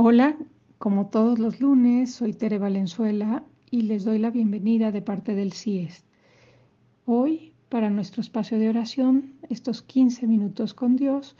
Hola, como todos los lunes, soy Tere Valenzuela y les doy la bienvenida de parte del CIES. Hoy, para nuestro espacio de oración, estos 15 minutos con Dios,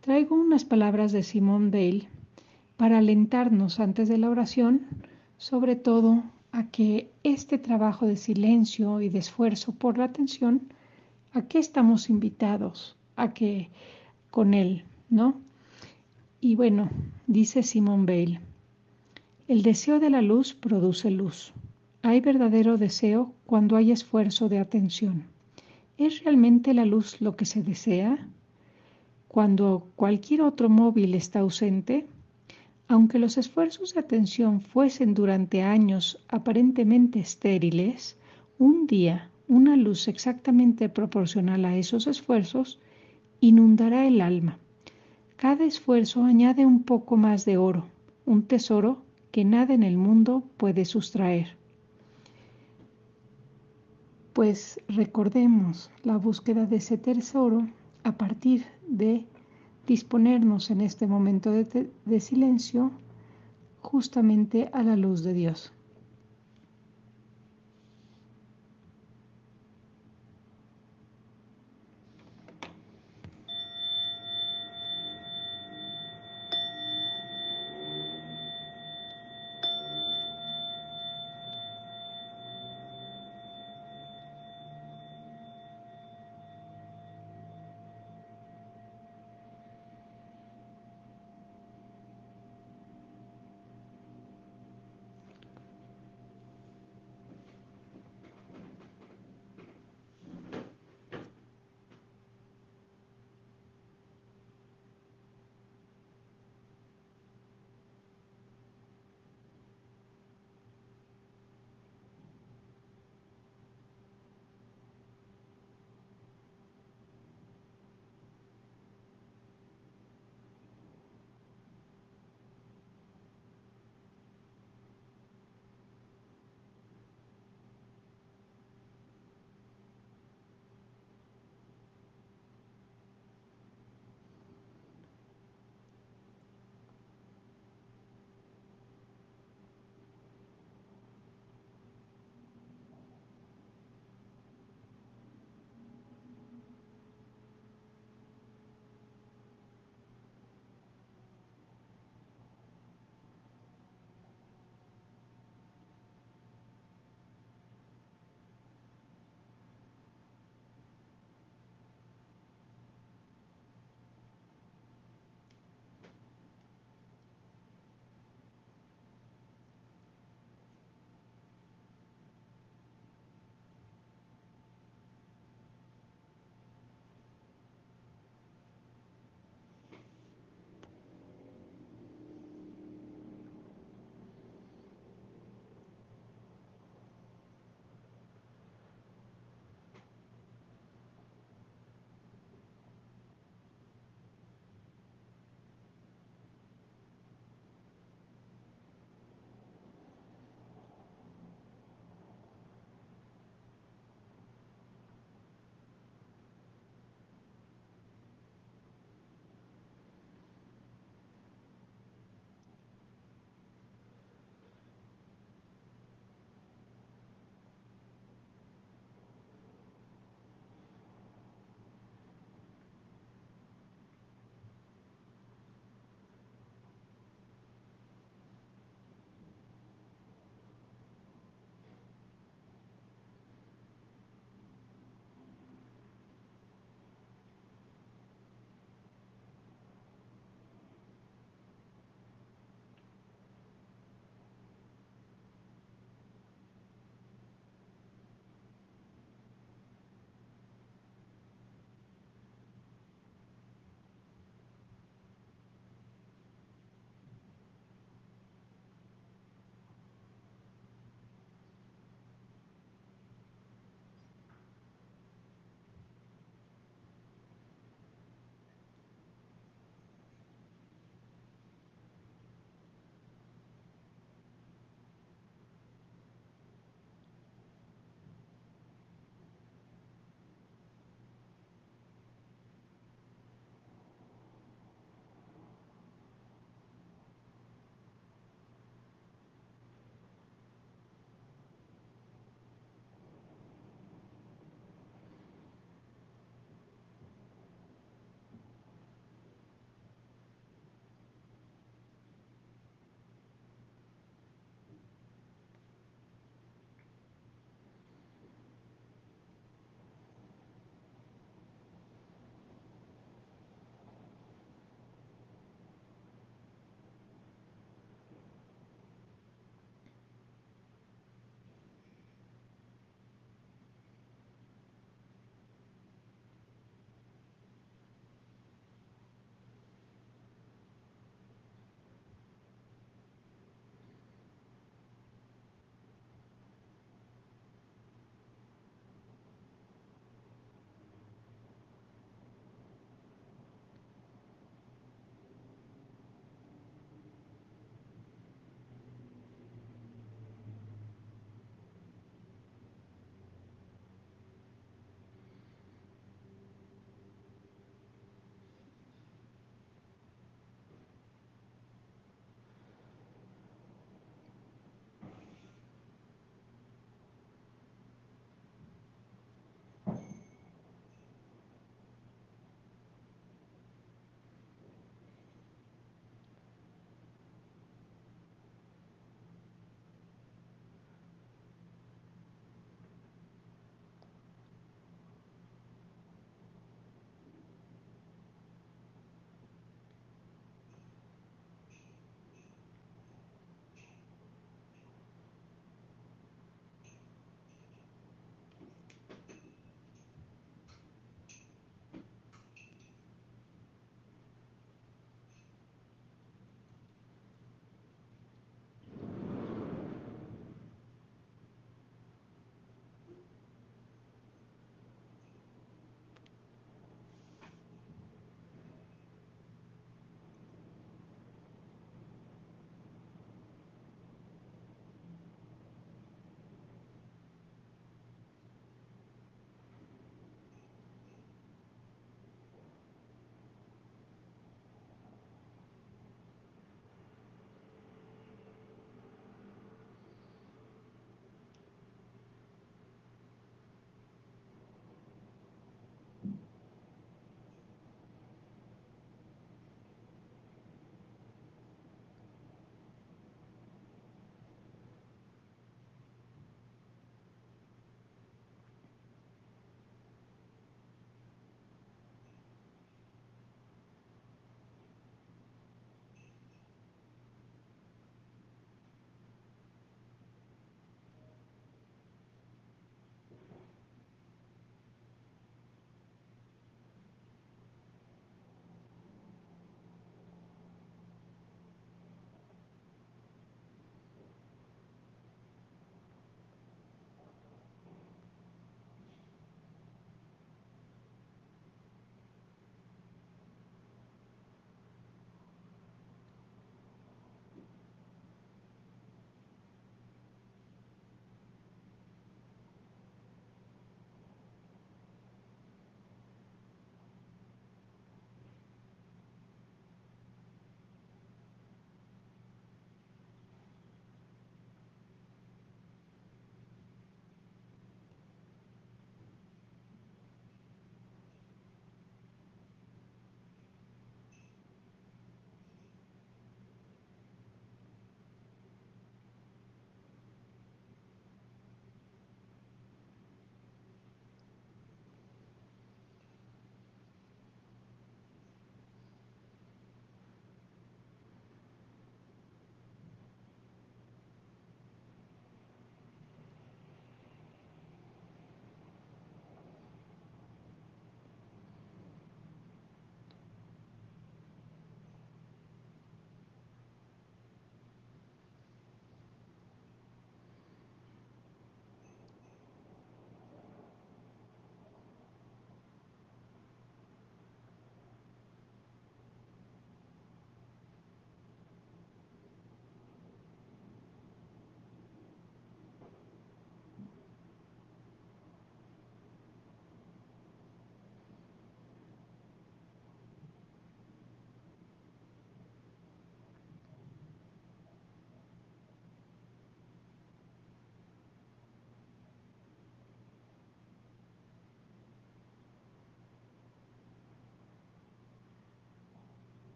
traigo unas palabras de Simón Bale para alentarnos antes de la oración, sobre todo a que este trabajo de silencio y de esfuerzo por la atención, a qué estamos invitados, a que con Él, ¿no? Y bueno, dice Simón Bale, el deseo de la luz produce luz. Hay verdadero deseo cuando hay esfuerzo de atención. ¿Es realmente la luz lo que se desea? Cuando cualquier otro móvil está ausente, aunque los esfuerzos de atención fuesen durante años aparentemente estériles, un día una luz exactamente proporcional a esos esfuerzos inundará el alma cada esfuerzo añade un poco más de oro, un tesoro que nada en el mundo puede sustraer. Pues recordemos la búsqueda de ese tesoro a partir de disponernos en este momento de, de silencio justamente a la luz de Dios.